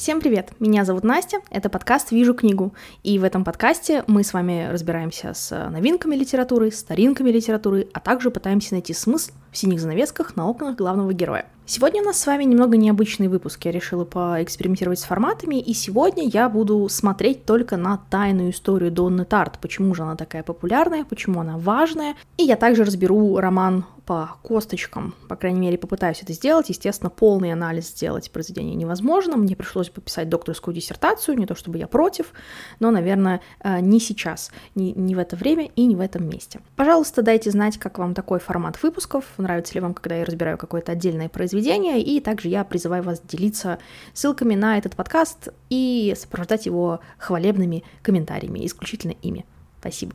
Всем привет! Меня зовут Настя, это подкаст «Вижу книгу», и в этом подкасте мы с вами разбираемся с новинками литературы, старинками литературы, а также пытаемся найти смысл в синих занавесках на окнах главного героя. Сегодня у нас с вами немного необычный выпуск, я решила поэкспериментировать с форматами, и сегодня я буду смотреть только на тайную историю Донны Тарт, почему же она такая популярная, почему она важная, и я также разберу роман по косточкам, по крайней мере, попытаюсь это сделать. Естественно, полный анализ сделать произведение невозможно. Мне пришлось пописать докторскую диссертацию, не то чтобы я против, но, наверное, э, не сейчас, не в это время и не в этом месте. Пожалуйста, дайте знать, как вам такой формат выпусков, нравится ли вам, когда я разбираю какое-то отдельное произведение, и также я призываю вас делиться ссылками на этот подкаст и сопровождать его хвалебными комментариями, исключительно ими. Спасибо.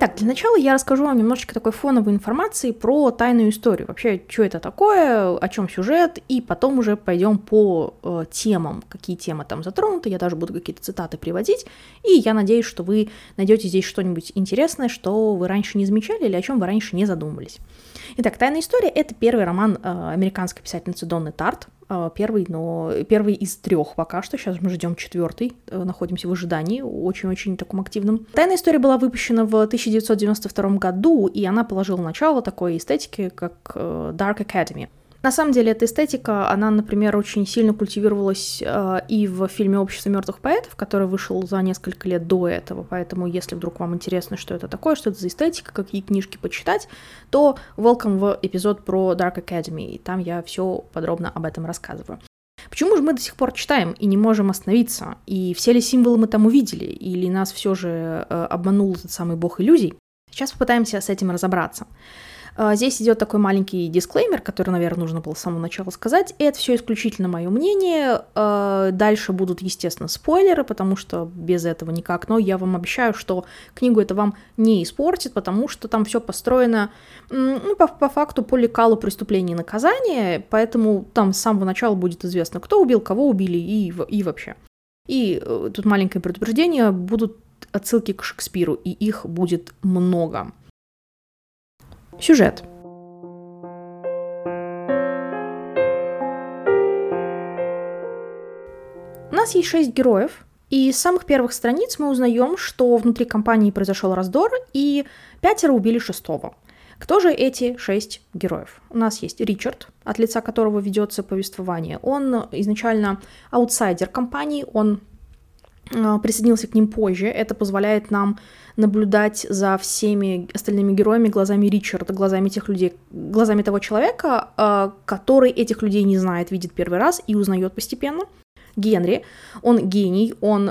Итак, для начала я расскажу вам немножечко такой фоновой информации про тайную историю. Вообще, что это такое, о чем сюжет, и потом уже пойдем по э, темам, какие темы там затронуты. Я даже буду какие-то цитаты приводить. И я надеюсь, что вы найдете здесь что-нибудь интересное, что вы раньше не замечали или о чем вы раньше не задумывались. Итак, «Тайная история» — это первый роман э, американской писательницы Донны Тарт, первый, но первый из трех пока что. Сейчас мы ждем четвертый, э, находимся в ожидании, очень-очень таком активном. Тайная история была выпущена в 1992 году, и она положила начало такой эстетике, как э, Dark Academy. На самом деле, эта эстетика, она, например, очень сильно культивировалась э, и в фильме «Общество мертвых поэтов», который вышел за несколько лет до этого, поэтому если вдруг вам интересно, что это такое, что это за эстетика, какие книжки почитать, то welcome в эпизод про Dark Academy, и там я все подробно об этом рассказываю. Почему же мы до сих пор читаем и не можем остановиться? И все ли символы мы там увидели? Или нас все же э, обманул этот самый бог иллюзий? Сейчас попытаемся с этим разобраться. А, здесь идет такой маленький дисклеймер, который, наверное, нужно было с самого начала сказать. Это все исключительно мое мнение. А, дальше будут, естественно, спойлеры, потому что без этого никак. Но я вам обещаю, что книгу это вам не испортит, потому что там все построено ну, по, по факту по лекалу преступления и наказания, поэтому там с самого начала будет известно, кто убил, кого убили и, и вообще. И э, тут маленькое предупреждение, будут отсылки к Шекспиру, и их будет много. Сюжет. У нас есть шесть героев, и с самых первых страниц мы узнаем, что внутри компании произошел раздор, и пятеро убили шестого. Кто же эти шесть героев? У нас есть Ричард, от лица которого ведется повествование. Он изначально аутсайдер компании, он присоединился к ним позже. Это позволяет нам наблюдать за всеми остальными героями глазами Ричарда, глазами тех людей, глазами того человека, э, который этих людей не знает, видит первый раз и узнает постепенно. Генри, он гений, он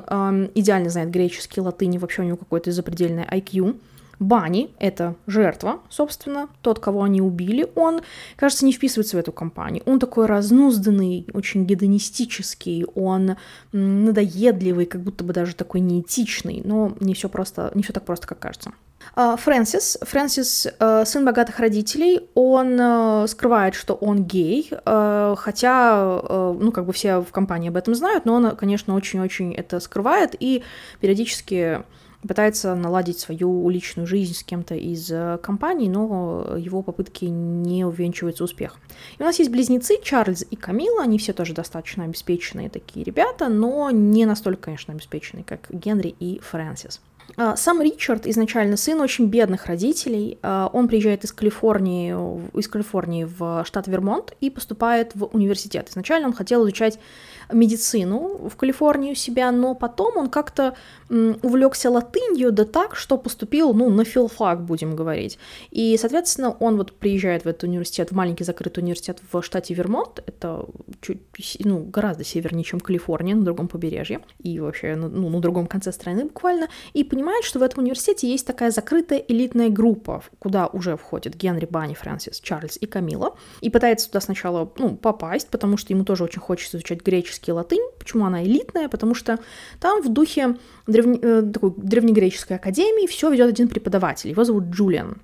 идеально знает греческий, латынь, вообще у него какой-то запредельный IQ. Бани — это жертва, собственно, тот, кого они убили, он, кажется, не вписывается в эту компанию. Он такой разнузданный, очень гедонистический, он надоедливый, как будто бы даже такой неэтичный, но не все просто, не все так просто, как кажется. А, Фрэнсис. Фрэнсис э, сын богатых родителей. Он э, скрывает, что он гей, э, хотя, ну, как бы все в компании об этом знают, но он, конечно, очень-очень это скрывает и периодически пытается наладить свою личную жизнь с кем-то из э, компаний, но его попытки не увенчиваются успехом. И у нас есть близнецы Чарльз и Камила, они все тоже достаточно обеспеченные такие ребята, но не настолько, конечно, обеспеченные, как Генри и Фрэнсис. А, сам Ричард изначально сын очень бедных родителей. А, он приезжает из Калифорнии, из Калифорнии в штат Вермонт и поступает в университет. Изначально он хотел изучать медицину в Калифорнии у себя, но потом он как-то увлекся латынью, да так, что поступил, ну, на филфак, будем говорить. И, соответственно, он вот приезжает в этот университет, в маленький закрытый университет в штате Вермонт, это чуть, ну, гораздо севернее, чем Калифорния, на другом побережье, и вообще, ну, ну, на другом конце страны буквально, и понимает, что в этом университете есть такая закрытая элитная группа, куда уже входят Генри, Банни, Фрэнсис, Чарльз и Камила, и пытается туда сначала, ну, попасть, потому что ему тоже очень хочется изучать греческий греческий латынь. Почему она элитная? Потому что там в духе древне, э, такой древнегреческой академии все ведет один преподаватель. Его зовут Джулиан.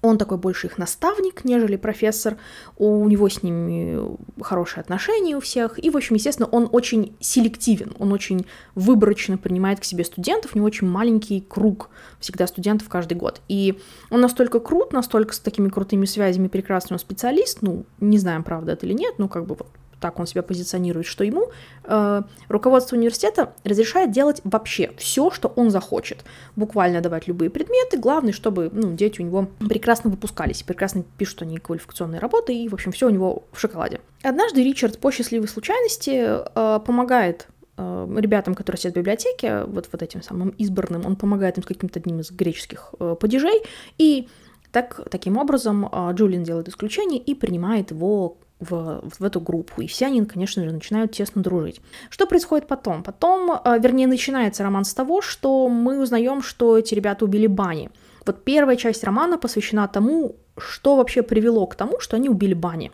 Он такой больше их наставник, нежели профессор. У него с ними хорошие отношения у всех. И, в общем, естественно, он очень селективен. Он очень выборочно принимает к себе студентов. У него очень маленький круг всегда студентов каждый год. И он настолько крут, настолько с такими крутыми связями прекрасный специалист. Ну, не знаем, правда это или нет, ну, как бы вот так он себя позиционирует, что ему э, руководство университета разрешает делать вообще все, что он захочет. Буквально давать любые предметы. Главное, чтобы ну, дети у него прекрасно выпускались, прекрасно пишут они квалификационные работы, и, в общем, все у него в шоколаде. Однажды Ричард по счастливой случайности э, помогает э, ребятам, которые сидят в библиотеке, вот, вот этим самым избранным, он помогает им с каким-то одним из греческих э, падежей, и так, таким образом э, Джулиан делает исключение и принимает его в, в эту группу, и все они, конечно же, начинают тесно дружить. Что происходит потом? Потом, э, вернее, начинается роман с того, что мы узнаем, что эти ребята убили Бани. Вот первая часть романа посвящена тому, что вообще привело к тому, что они убили Бани.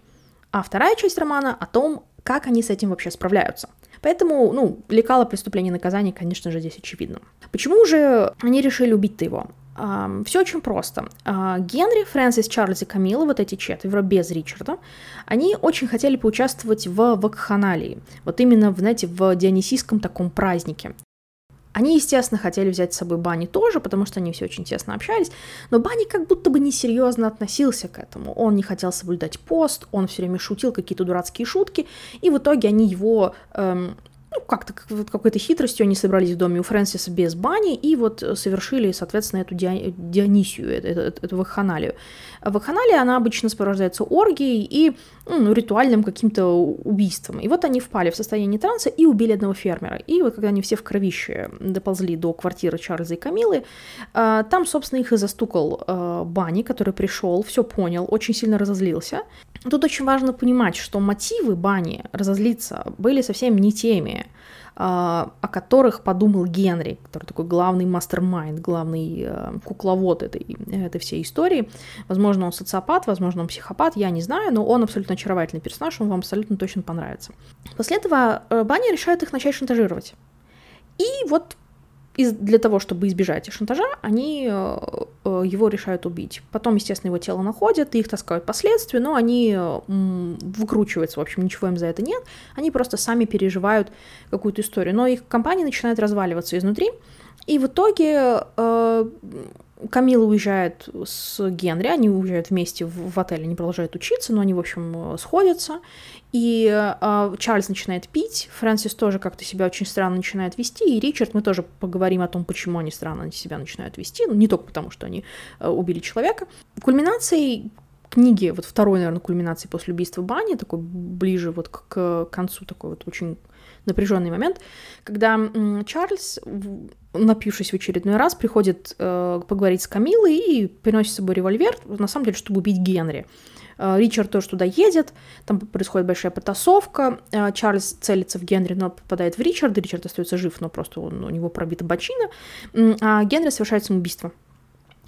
А вторая часть романа о том, как они с этим вообще справляются. Поэтому, ну, лекало преступления и наказания, конечно же, здесь очевидно. Почему же они решили убить-то его? Все очень просто. А, Генри, Фрэнсис, Чарльз и Камила, вот эти четверо, без Ричарда, они очень хотели поучаствовать в вакханалии. Вот именно, знаете, в дионисийском таком празднике. Они, естественно, хотели взять с собой Бани тоже, потому что они все очень тесно общались, но Бани как будто бы несерьезно относился к этому. Он не хотел соблюдать пост, он все время шутил какие-то дурацкие шутки, и в итоге они его эм, ну, как-то какой-то хитростью они собрались в доме у Фрэнсиса без бани и вот совершили, соответственно, эту Дионисию, эту, эту, эту вакханалию. Вакханалия, она обычно сопровождается оргией и ну, ритуальным каким-то убийством. И вот они впали в состояние транса и убили одного фермера. И вот когда они все в кровище доползли до квартиры Чарльза и Камилы, а, там, собственно, их и застукал а, Бани, который пришел, все понял, очень сильно разозлился. Тут очень важно понимать, что мотивы Бани разозлиться были совсем не теми, а, о которых подумал Генри, который такой главный мастер-майнд, главный э, кукловод этой, этой всей истории. Возможно, он социопат, возможно, он психопат, я не знаю, но он абсолютно очаровательный персонаж, он вам абсолютно точно понравится. После этого э, Банни решает их начать шантажировать. И вот из, для того, чтобы избежать шантажа, они э, э, его решают убить. Потом, естественно, его тело находят, и их таскают последствия, но они э, выкручиваются, в общем, ничего им за это нет. Они просто сами переживают какую-то историю. Но их компания начинает разваливаться изнутри, и в итоге э, Камила уезжает с Генри, они уезжают вместе в, в отель, они продолжают учиться, но они, в общем, сходятся. И э, Чарльз начинает пить, Фрэнсис тоже как-то себя очень странно начинает вести, и Ричард, мы тоже поговорим о том, почему они странно себя начинают вести, ну, не только потому, что они э, убили человека. Кульминацией книги, вот второй, наверное, кульминации после убийства Бани, такой ближе вот к, к концу, такой вот очень напряженный момент, когда Чарльз, напившись в очередной раз, приходит э, поговорить с Камилой и приносит с собой револьвер, на самом деле, чтобы убить Генри. Э, Ричард тоже туда едет, там происходит большая потасовка, э, Чарльз целится в Генри, но попадает в Ричарда, Ричард остается жив, но просто он, у него пробита бочина, а Генри совершает самоубийство.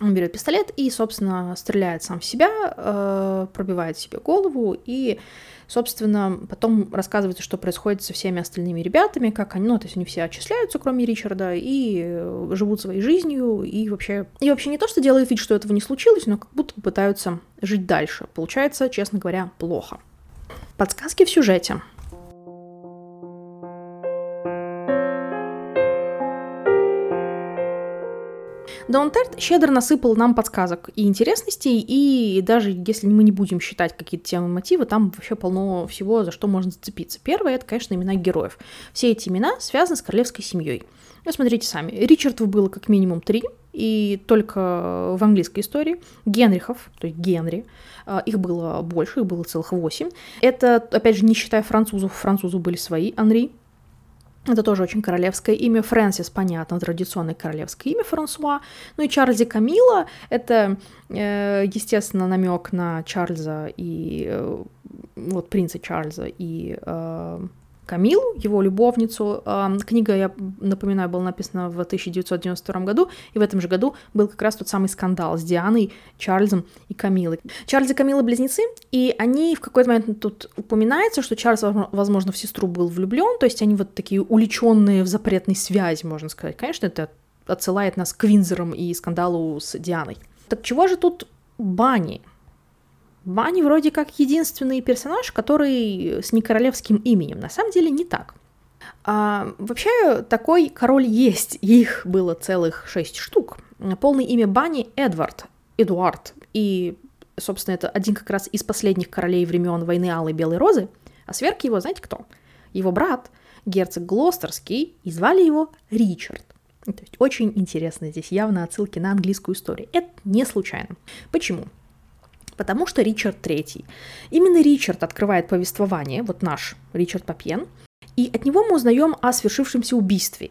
Он берет пистолет и, собственно, стреляет сам в себя, э, пробивает себе голову и, собственно, потом рассказывается, что происходит со всеми остальными ребятами, как они, ну, то есть они все отчисляются, кроме Ричарда, и э, живут своей жизнью, и вообще... И вообще не то, что делают вид, что этого не случилось, но как будто пытаются жить дальше. Получается, честно говоря, плохо. Подсказки в сюжете. Даунтерт щедро насыпал нам подсказок и интересностей, и даже если мы не будем считать какие-то темы мотивы, там вообще полно всего, за что можно зацепиться. Первое — это, конечно, имена героев. Все эти имена связаны с королевской семьей. Ну, смотрите сами. Ричардов было как минимум три, и только в английской истории. Генрихов, то есть Генри, а, их было больше, их было целых восемь. Это, опять же, не считая французов, французы были свои, Анри, это тоже очень королевское имя. Фрэнсис, понятно, традиционное королевское имя Франсуа. Ну и Чарльз и Камила — это, э, естественно, намек на Чарльза и э, вот принца Чарльза и э, Камилу, его любовницу. Книга, я напоминаю, была написана в 1992 году, и в этом же году был как раз тот самый скандал с Дианой, Чарльзом и Камилой. Чарльз и Камила близнецы, и они в какой-то момент тут упоминается, что Чарльз, возможно, в сестру был влюблен, то есть они вот такие уличенные в запретной связи, можно сказать. Конечно, это отсылает нас к Винзерам и скандалу с Дианой. Так чего же тут Бани. Бани вроде как единственный персонаж, который с некоролевским именем. На самом деле не так. А, вообще, такой король есть. Их было целых шесть штук. Полное имя Бани Эдвард. Эдуард. И, собственно, это один как раз из последних королей времен войны Алой Белой Розы. А сверх его, знаете кто? Его брат, герцог Глостерский, и звали его Ричард. То есть очень интересно здесь явно отсылки на английскую историю. Это не случайно. Почему? Потому что Ричард III. Именно Ричард открывает повествование, вот наш Ричард Папьен, и от него мы узнаем о свершившемся убийстве.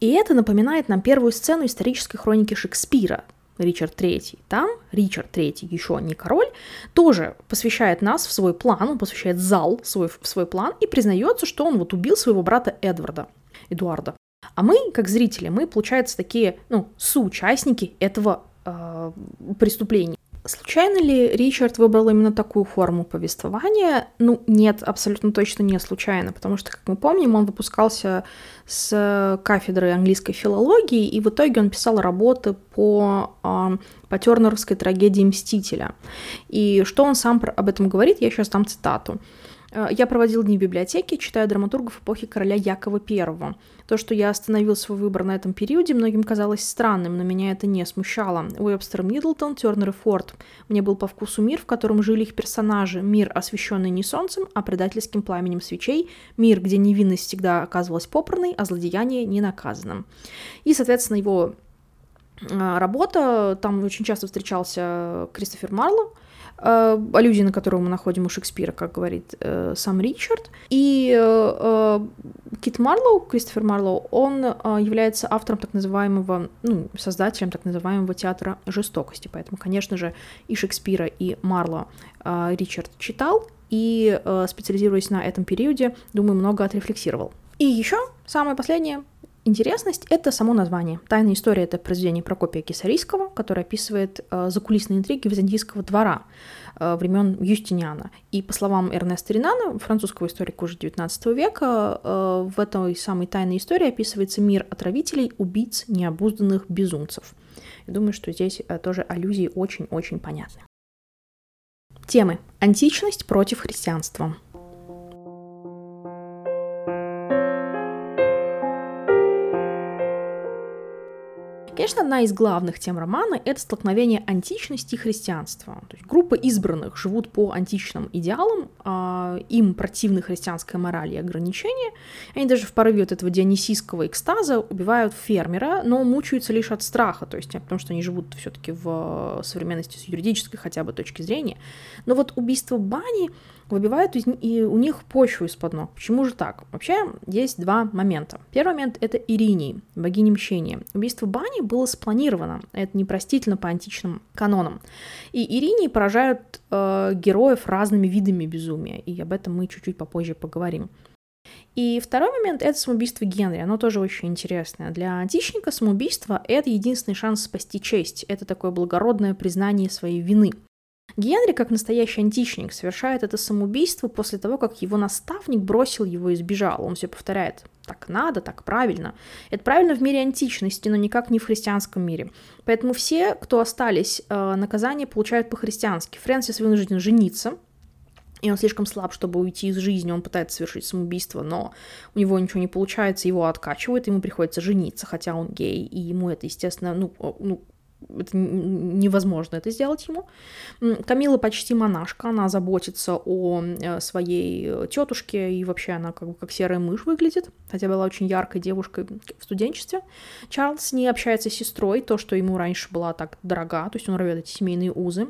И это напоминает нам первую сцену исторической хроники Шекспира, Ричард III. Там Ричард III, еще не король, тоже посвящает нас в свой план, он посвящает зал свой, в свой план и признается, что он вот убил своего брата Эдварда, Эдуарда. А мы, как зрители, мы, получается, такие, ну, соучастники этого э, преступления. Случайно ли Ричард выбрал именно такую форму повествования? Ну, нет, абсолютно точно не случайно, потому что, как мы помним, он выпускался с кафедры английской филологии, и в итоге он писал работы по, э, по тернеровской трагедии «Мстителя». И что он сам об этом говорит, я сейчас дам цитату. Э, я проводил дни в библиотеке, читая драматургов эпохи короля Якова I. То, что я остановил свой выбор на этом периоде, многим казалось странным, но меня это не смущало. Уэбстер Миддлтон, Тернер и Форд. Мне был по вкусу мир, в котором жили их персонажи. Мир, освещенный не солнцем, а предательским пламенем свечей. Мир, где невинность всегда оказывалась попранной, а злодеяние не наказанным. И, соответственно, его работа, там очень часто встречался Кристофер Марло, э, аллюзии на которую мы находим у Шекспира, как говорит э, сам Ричард. И э, э, Кит Марлоу, Кристофер Марлоу, он э, является автором так называемого, ну, создателем так называемого театра жестокости. Поэтому, конечно же, и Шекспира, и Марло э, Ричард читал, и, э, специализируясь на этом периоде, думаю, много отрефлексировал. И еще самое последнее, Интересность — это само название. «Тайная история» — это произведение Прокопия Кесарийского, которое описывает э, закулисные интриги византийского двора э, времен Юстиниана. И по словам Эрнеста Ринана, французского историка уже XIX века, э, в этой самой тайной истории описывается мир отравителей, убийц, необузданных безумцев. Я думаю, что здесь э, тоже аллюзии очень-очень понятны. Темы. Античность против христианства. Конечно, одна из главных тем романа — это столкновение античности и христианства. То есть группа избранных живут по античным идеалам, им противны христианская мораль и ограничения. Они даже в порыве вот этого дионисийского экстаза убивают фермера, но мучаются лишь от страха, то есть потому что они живут все таки в современности с юридической хотя бы точки зрения. Но вот убийство Бани выбивают из, и у них почву из-под ног. Почему же так? Вообще есть два момента. Первый момент — это Иринии, богиня мщения. Убийство Бани было спланировано. Это непростительно по античным канонам. И Иринии поражают э, героев разными видами безумия. И об этом мы чуть-чуть попозже поговорим. И второй момент — это самоубийство Генри. Оно тоже очень интересное. Для античника самоубийство — это единственный шанс спасти честь. Это такое благородное признание своей вины. Генри, как настоящий античник, совершает это самоубийство после того, как его наставник бросил его и сбежал. Он все повторяет «так надо, так правильно». Это правильно в мире античности, но никак не в христианском мире. Поэтому все, кто остались, э, наказание получают по-христиански. Фрэнсис вынужден жениться, и он слишком слаб, чтобы уйти из жизни, он пытается совершить самоубийство, но у него ничего не получается, его откачивают, ему приходится жениться, хотя он гей, и ему это, естественно, ну, ну это невозможно это сделать ему. Камила почти монашка, она заботится о э, своей тетушке, и вообще она как бы как серая мышь выглядит, хотя была очень яркой девушкой в студенчестве. Чарльз не общается с сестрой, то, что ему раньше была так дорога, то есть он рвет эти семейные узы.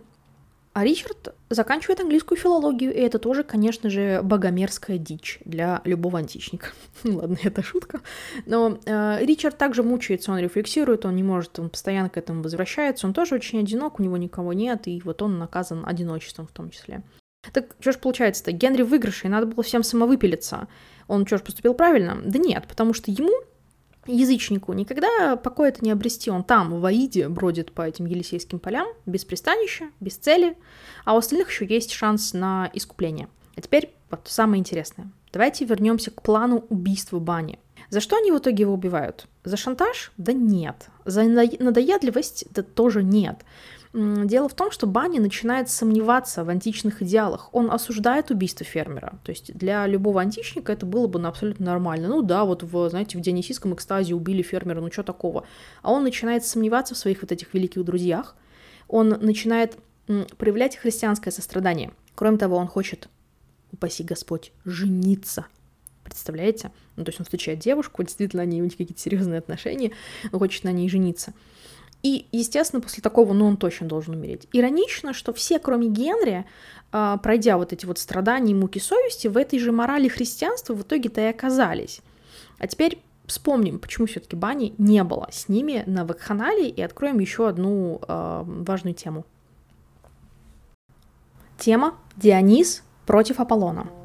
А Ричард заканчивает английскую филологию, и это тоже, конечно же, богомерзкая дичь для любого античника. Ладно, это шутка. Но э, Ричард также мучается, он рефлексирует, он не может, он постоянно к этому возвращается, он тоже очень одинок, у него никого нет, и вот он наказан одиночеством в том числе. Так что ж получается-то? Генри в выигрыше, и надо было всем самовыпилиться. Он что ж поступил правильно? Да нет, потому что ему язычнику никогда покоя-то не обрести. Он там, в Аиде, бродит по этим Елисейским полям, без пристанища, без цели, а у остальных еще есть шанс на искупление. А теперь вот самое интересное. Давайте вернемся к плану убийства Бани. За что они в итоге его убивают? За шантаж? Да нет. За надоедливость? Да тоже нет. Дело в том, что Банни начинает сомневаться в античных идеалах. Он осуждает убийство фермера. То есть для любого античника это было бы абсолютно нормально. Ну да, вот в, знаете, в дионисийском экстазе убили фермера, ну что такого? А он начинает сомневаться в своих вот этих великих друзьях. Он начинает проявлять христианское сострадание. Кроме того, он хочет, упаси Господь, жениться. Представляете? Ну, то есть он встречает девушку, действительно, они у них какие-то серьезные отношения, он хочет на ней жениться. И, естественно, после такого, ну, он точно должен умереть. Иронично, что все, кроме Генри, а, пройдя вот эти вот страдания и муки совести, в этой же морали христианства в итоге-то и оказались. А теперь вспомним, почему все-таки бани не было с ними на вакханалии и откроем еще одну э, важную тему. Тема Дионис против Аполлона.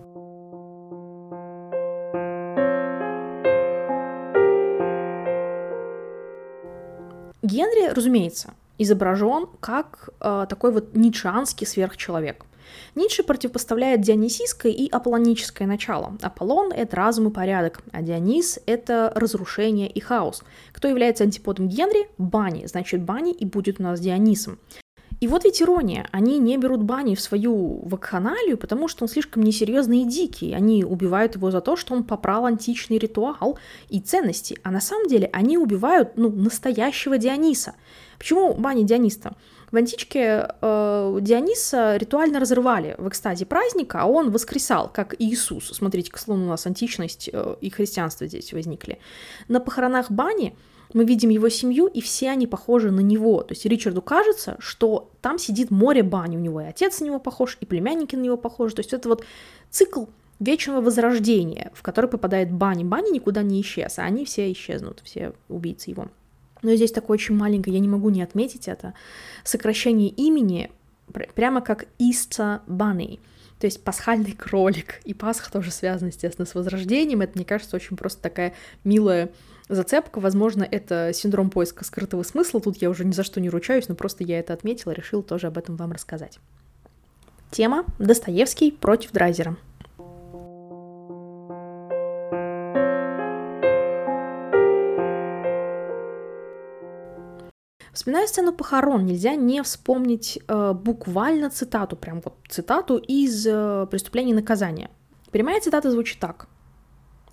Генри, разумеется, изображен как э, такой вот ницшанский сверхчеловек. Ницше противопоставляет дионисийское и аполлоническое начало. Аполлон — это разум и порядок, а Дионис — это разрушение и хаос. Кто является антиподом Генри? Бани. Значит, Бани и будет у нас Дионисом. И вот ведь ирония, они не берут Бани в свою вакханалию, потому что он слишком несерьезный и дикий. Они убивают его за то, что он попрал античный ритуал и ценности. А на самом деле они убивают, ну, настоящего Диониса. Почему Бани Диониста? В античке э, Диониса ритуально разрывали в экстазе праздника, а он воскресал, как Иисус. Смотрите, к слову, у нас античность э, и христианство здесь возникли. На похоронах Бани мы видим его семью, и все они похожи на него. То есть Ричарду кажется, что там сидит море бани у него, и отец на него похож, и племянники на него похожи. То есть это вот цикл вечного возрождения, в который попадает Бани. Бани никуда не исчез, а они все исчезнут, все убийцы его. Но здесь такое очень маленькое, я не могу не отметить это, сокращение имени, прямо как Easter Bunny, то есть пасхальный кролик. И Пасха тоже связана, естественно, с возрождением. Это, мне кажется, очень просто такая милая зацепка. Возможно, это синдром поиска скрытого смысла. Тут я уже ни за что не ручаюсь, но просто я это отметила, решила тоже об этом вам рассказать. Тема «Достоевский против Драйзера». Вспоминая сцену похорон, нельзя не вспомнить э, буквально цитату, прям вот цитату из э, «Преступления и наказания». Прямая цитата звучит так.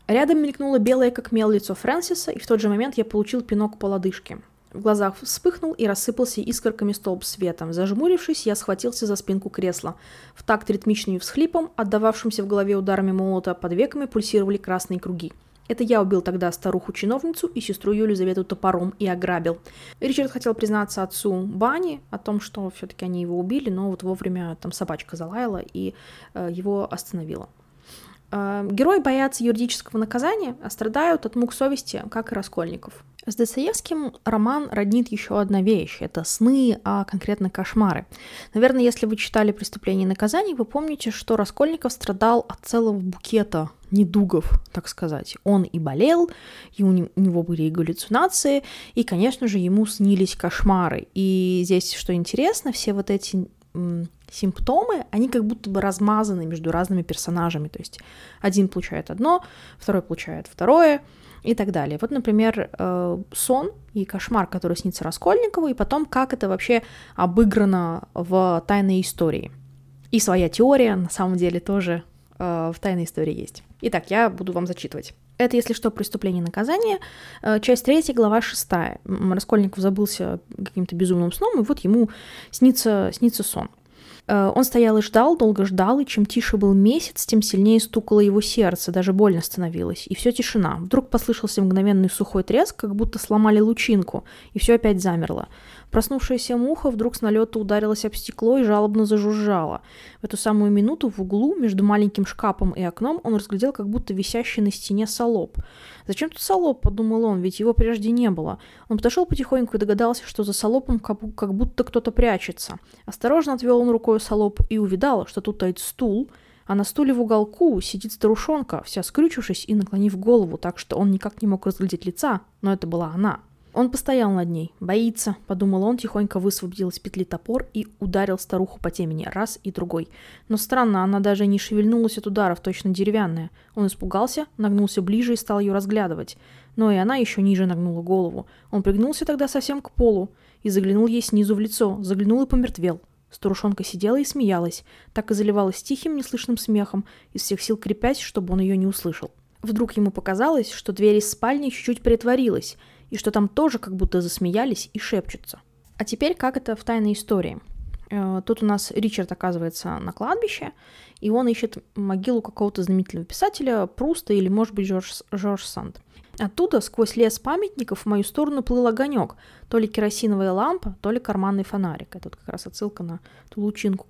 Рядом мелькнуло белое как мел лицо Фрэнсиса, и в тот же момент я получил пинок по лодыжке. В глазах вспыхнул и рассыпался искорками столб светом. Зажмурившись, я схватился за спинку кресла. В такт ритмичным всхлипом, отдававшимся в голове ударами молота, под веками пульсировали красные круги. Это я убил тогда старуху-чиновницу и сестру Елизавету топором и ограбил. Ричард хотел признаться отцу Бани о том, что все-таки они его убили, но вот вовремя там собачка залаяла и э, его остановила. Э, герои боятся юридического наказания, а страдают от мук совести, как и Раскольников. С Достоевским роман роднит еще одна вещь. Это сны, а конкретно кошмары. Наверное, если вы читали «Преступление и наказание», вы помните, что Раскольников страдал от целого букета недугов, так сказать. Он и болел, и у него были и галлюцинации, и, конечно же, ему снились кошмары. И здесь, что интересно, все вот эти симптомы, они как будто бы размазаны между разными персонажами. То есть один получает одно, второй получает второе, и так далее. Вот, например, э, сон и кошмар, который снится Раскольникову, и потом, как это вообще обыграно в тайной истории. И своя теория, на самом деле, тоже э, в тайной истории есть. Итак, я буду вам зачитывать. Это, если что, преступление и наказание. Э, часть третья, глава шестая. Раскольников забылся каким-то безумным сном, и вот ему снится, снится сон. Э, он стоял и ждал, долго ждал, и чем тише был месяц, тем сильнее стукало его сердце, даже больно становилось. И все тишина. Вдруг послышался мгновенный сухой треск, как будто сломали лучинку, и все опять замерло. Проснувшаяся муха вдруг с налета ударилась об стекло и жалобно зажужжала. В эту самую минуту в углу, между маленьким шкафом и окном, он разглядел как будто висящий на стене солоб. «Зачем тут солоб?» — подумал он, ведь его прежде не было. Он подошел потихоньку и догадался, что за солопом как будто кто-то прячется. Осторожно отвел он рукой солоб и увидал, что тут стоит стул, а на стуле в уголку сидит старушонка, вся скрючившись и наклонив голову, так что он никак не мог разглядеть лица, но это была она — Он постоял над ней. «Боится», — подумал он, тихонько высвободил из петли топор и ударил старуху по темени раз и другой. Но странно, она даже не шевельнулась от ударов, точно деревянная. Он испугался, нагнулся ближе и стал ее разглядывать. Но и она еще ниже нагнула голову. Он пригнулся тогда совсем к полу и заглянул ей снизу в лицо, заглянул и помертвел. Старушонка сидела и смеялась, так и заливалась тихим, неслышным смехом, из всех сил крепясь, чтобы он ее не услышал. Вдруг ему показалось, что дверь из спальни чуть-чуть приотворилась, и что там тоже как будто засмеялись и шепчутся. А теперь как это в тайной истории? Э, тут у нас Ричард оказывается на кладбище, и он ищет могилу какого-то знаменитого писателя, Пруста или, может быть, Жорж, Жорж Санд. Оттуда сквозь лес памятников в мою сторону плыл огонек, то ли керосиновая лампа, то ли карманный фонарик. Это тут как раз отсылка на ту лучинку,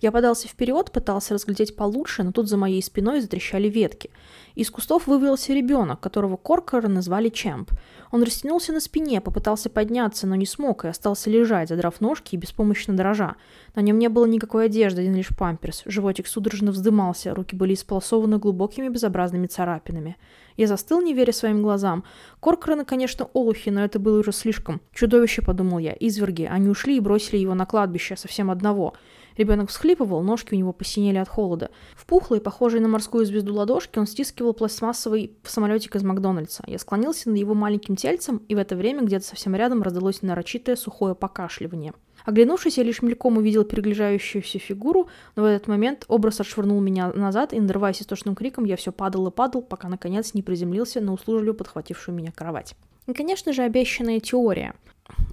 я подался вперед, пытался разглядеть получше, но тут за моей спиной затрещали ветки. Из кустов вывелся ребенок, которого Коркора назвали Чемп. Он растянулся на спине, попытался подняться, но не смог и остался лежать, задрав ножки и беспомощно дрожа. На нем не было никакой одежды, один лишь памперс. Животик судорожно вздымался, руки были исполосованы глубокими безобразными царапинами. Я застыл, не веря своим глазам. Коркораны, конечно, олухи, но это было уже слишком. Чудовище, подумал я, изверги. Они ушли и бросили его на кладбище, совсем одного. Ребенок всхлипывал, ножки у него посинели от холода. В пухлой, похожей на морскую звезду ладошки, он стискивал пластмассовый самолетик из Макдональдса. Я склонился над его маленьким тельцем, и в это время где-то совсем рядом раздалось нарочитое сухое покашливание. Оглянувшись, я лишь мельком увидел перегляжающуюся фигуру, но в этот момент образ отшвырнул меня назад, и, надрываясь истошным криком, я все падал и падал, пока, наконец, не приземлился на услужливо подхватившую меня кровать. И, конечно же, обещанная теория.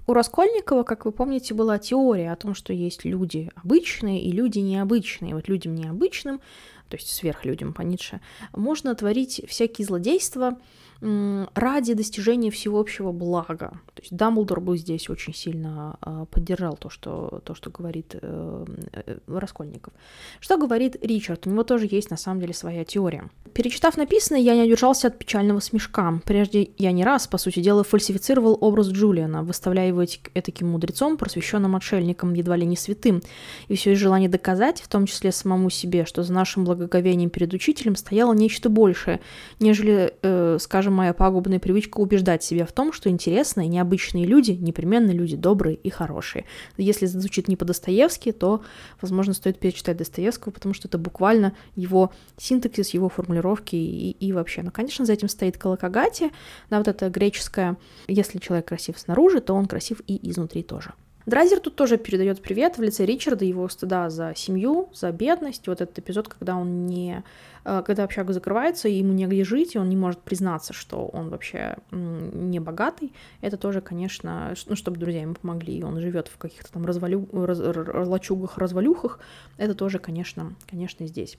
У Раскольникова, как вы помните, была теория о том, что есть люди обычные и люди необычные. Вот людям необычным, то есть сверхлюдям по Ницше, можно творить всякие злодейства, ради достижения всеобщего блага. То есть Дамблдор бы здесь очень сильно а, поддержал то, что, то, что говорит э, э, Раскольников. Что говорит Ричард? У него тоже есть на самом деле своя теория. Перечитав написанное, я не удержался от печального смешка. Прежде я не раз, по сути дела, фальсифицировал образ Джулиана, выставляя его этаким мудрецом, просвещенным отшельником, едва ли не святым. И все из желания доказать, в том числе самому себе, что за нашим благоговением перед учителем стояло нечто большее, нежели, э, скажем, моя пагубная привычка убеждать себя в том, что интересные, необычные люди непременно люди добрые и хорошие. Если звучит не по-достоевски, то, возможно, стоит перечитать Достоевского, потому что это буквально его синтаксис, его формулировки и, и вообще. Но, конечно, за этим стоит Калакагати, да, вот это греческое «если человек красив снаружи, то он красив и изнутри тоже». Драйзер тут тоже передает привет в лице Ричарда, его стыда за семью, за бедность. Вот этот эпизод, когда он не... Э, когда общага закрывается, и ему негде жить, и он не может признаться, что он вообще не богатый. Это тоже, конечно, ну, чтобы друзья ему помогли, и он живет в каких-то там развалю... раз... лачугах, развалюхах. Это тоже, конечно, конечно, здесь.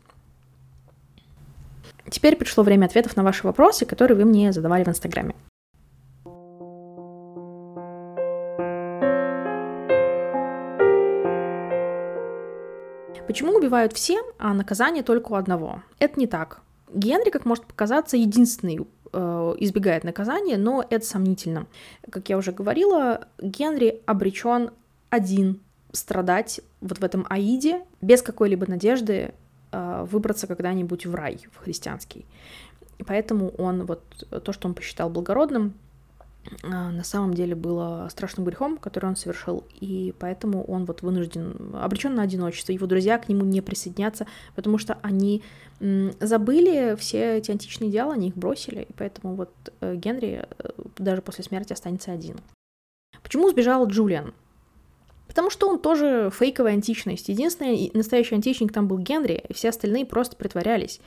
Теперь пришло время ответов на ваши вопросы, которые вы мне задавали в Инстаграме. Почему убивают все, а наказание только у одного? Это не так. Генри, как может показаться, единственный э, избегает наказания, но это сомнительно. Как я уже говорила, Генри обречен один страдать вот в этом Аиде без какой-либо надежды э, выбраться когда-нибудь в рай, в христианский. И поэтому он вот то, что он посчитал благородным, на самом деле было страшным грехом, который он совершил, и поэтому он вот вынужден, обречен на одиночество, его друзья к нему не присоединятся, потому что они забыли все эти античные идеалы, они их бросили, и поэтому вот э, Генри э, даже после смерти останется один. Почему сбежал Джулиан? Потому что он тоже фейковая античность. Единственный настоящий античник там был Генри, и все остальные просто притворялись.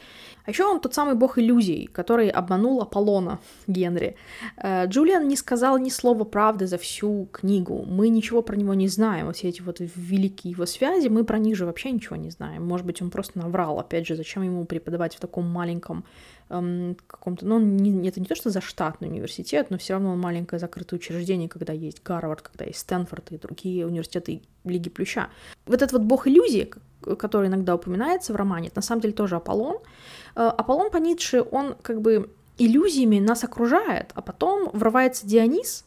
А еще он тот самый бог иллюзий, который обманул Аполлона Генри. Э, Джулиан не сказал ни слова правды за всю книгу. Мы ничего про него не знаем. Все эти вот великие его связи, мы про них же вообще ничего не знаем. Может быть, он просто наврал. Опять же, зачем ему преподавать в таком маленьком эм, каком-то, ну, не, это не то, что за штатный университет, но все равно маленькое закрытое учреждение, когда есть Гарвард, когда есть Стэнфорд и другие университеты Лиги Плюща. Вот этот вот бог иллюзии, который иногда упоминается в романе, это на самом деле тоже Аполлон. Э, Аполлон по Ницше, он как бы иллюзиями нас окружает, а потом врывается Дионис,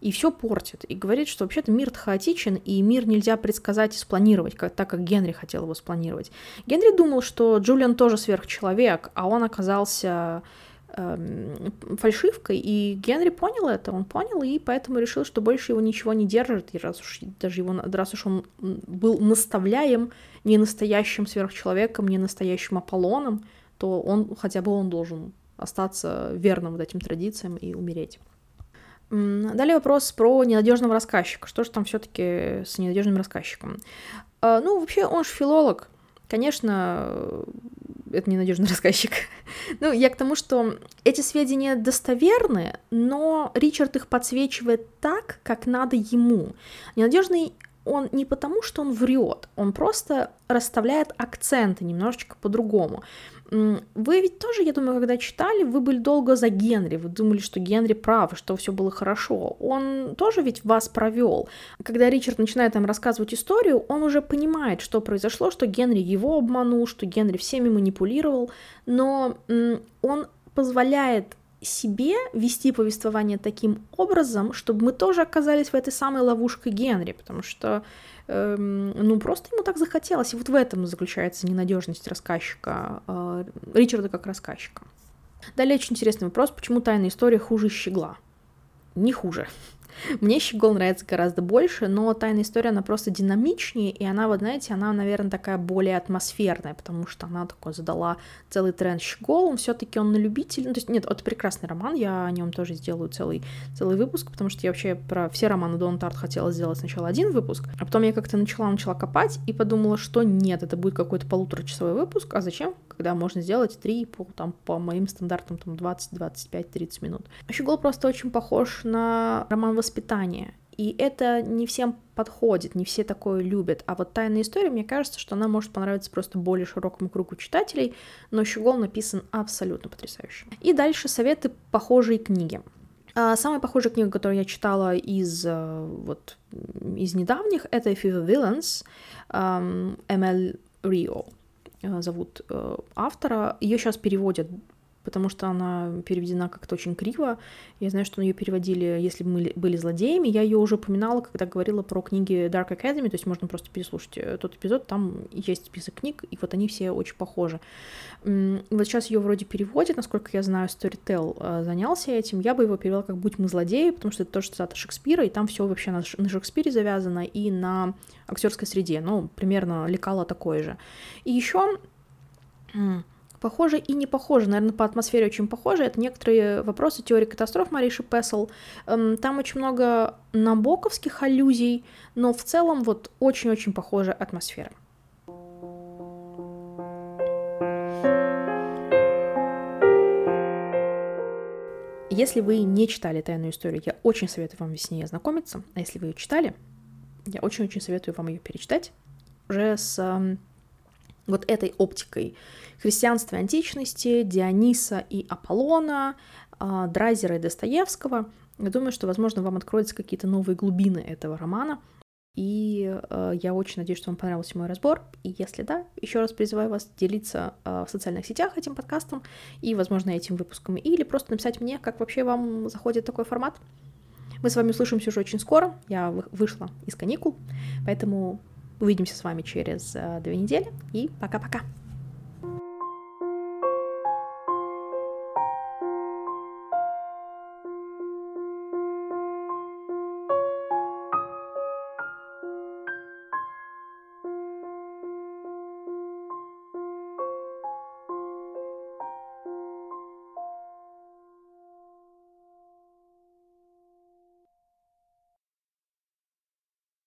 и все портит, и говорит, что вообще-то мир хаотичен, и мир нельзя предсказать и спланировать, как, так как Генри хотел его спланировать. Генри думал, что Джулиан тоже сверхчеловек, а он оказался эм, фальшивкой, и Генри понял это, он понял, и поэтому решил, что больше его ничего не держит, и раз уж даже его, раз уж он был наставляем не настоящим сверхчеловеком, не настоящим Аполлоном, то он хотя бы он должен остаться верным вот этим традициям и умереть. Далее вопрос про ненадежного рассказчика. Что же там все-таки с ненадежным рассказчиком? А, ну, вообще, он же филолог. Конечно, это ненадежный рассказчик. ну, я к тому, что эти сведения достоверны, но Ричард их подсвечивает так, как надо ему. Ненадежный он не потому, что он врет, он просто расставляет акценты немножечко по-другому. Вы ведь тоже, я думаю, когда читали, вы были долго за Генри, вы думали, что Генри прав, что все было хорошо. Он тоже ведь вас провел. Когда Ричард начинает там рассказывать историю, он уже понимает, что произошло, что Генри его обманул, что Генри всеми манипулировал, но он позволяет себе вести повествование таким образом, чтобы мы тоже оказались в этой самой ловушке Генри, потому что ну просто ему так захотелось, и вот в этом заключается ненадежность рассказчика, э, Ричарда как рассказчика. Далее очень интересный вопрос, почему тайная история хуже щегла? Не хуже. Мне Щегол нравится гораздо больше, но «Тайная история», она просто динамичнее, и она, вот знаете, она, наверное, такая более атмосферная, потому что она такой задала целый тренд Щегол, все таки он на любитель, ну, то есть, нет, это прекрасный роман, я о нем тоже сделаю целый, целый выпуск, потому что я вообще про все романы Дон Тарт хотела сделать сначала один выпуск, а потом я как-то начала, начала копать и подумала, что нет, это будет какой-то полуторачасовой выпуск, а зачем, когда можно сделать три по, там, по моим стандартам, там, 20, 25, 30 минут. Щегол просто очень похож на роман воспитания. И это не всем подходит, не все такое любят. А вот «Тайная история», мне кажется, что она может понравиться просто более широкому кругу читателей, но Щегол написан абсолютно потрясающе. И дальше советы похожие книги. А, самая похожая книга, которую я читала из, э, вот, из недавних, это «Fever Villains» Эмель Рио зовут э, автора. Ее сейчас переводят потому что она переведена как-то очень криво. Я знаю, что ее переводили, если бы мы были злодеями. Я ее уже упоминала, когда говорила про книги Dark Academy, то есть можно просто переслушать э, тот эпизод, там есть список книг, и вот они все очень похожи. Вот сейчас ее вроде переводят, насколько я знаю, Storytel э, занялся этим. Я бы его перевела как «Будь мы злодеи», потому что это тоже цитата Шекспира, и там все вообще на, Шекспире завязано и на актерской среде. Ну, примерно лекало такое же. И еще Похоже и не похоже, наверное, по атмосфере очень похоже. Это некоторые вопросы теории катастроф Мариши Пессел. Эм, там очень много набоковских аллюзий, но в целом вот очень-очень похожая атмосфера. Если вы не читали «Тайную историю», я очень советую вам с ней ознакомиться. А если вы ее читали, я очень-очень советую вам ее перечитать уже с эм, вот этой оптикой христианства античности, Диониса и Аполлона, а, Драйзера и Достоевского. Я думаю, что, возможно, вам откроются какие-то новые глубины этого романа. И э, я очень надеюсь, что вам понравился мой разбор. И если да, еще раз призываю вас делиться э, в социальных сетях этим подкастом и, возможно, этим выпуском. Или просто написать мне, как вообще вам заходит такой формат. Мы с вами услышимся уже очень скоро. Я вышла из каникул, поэтому Увидимся с вами через э, две недели и пока-пока.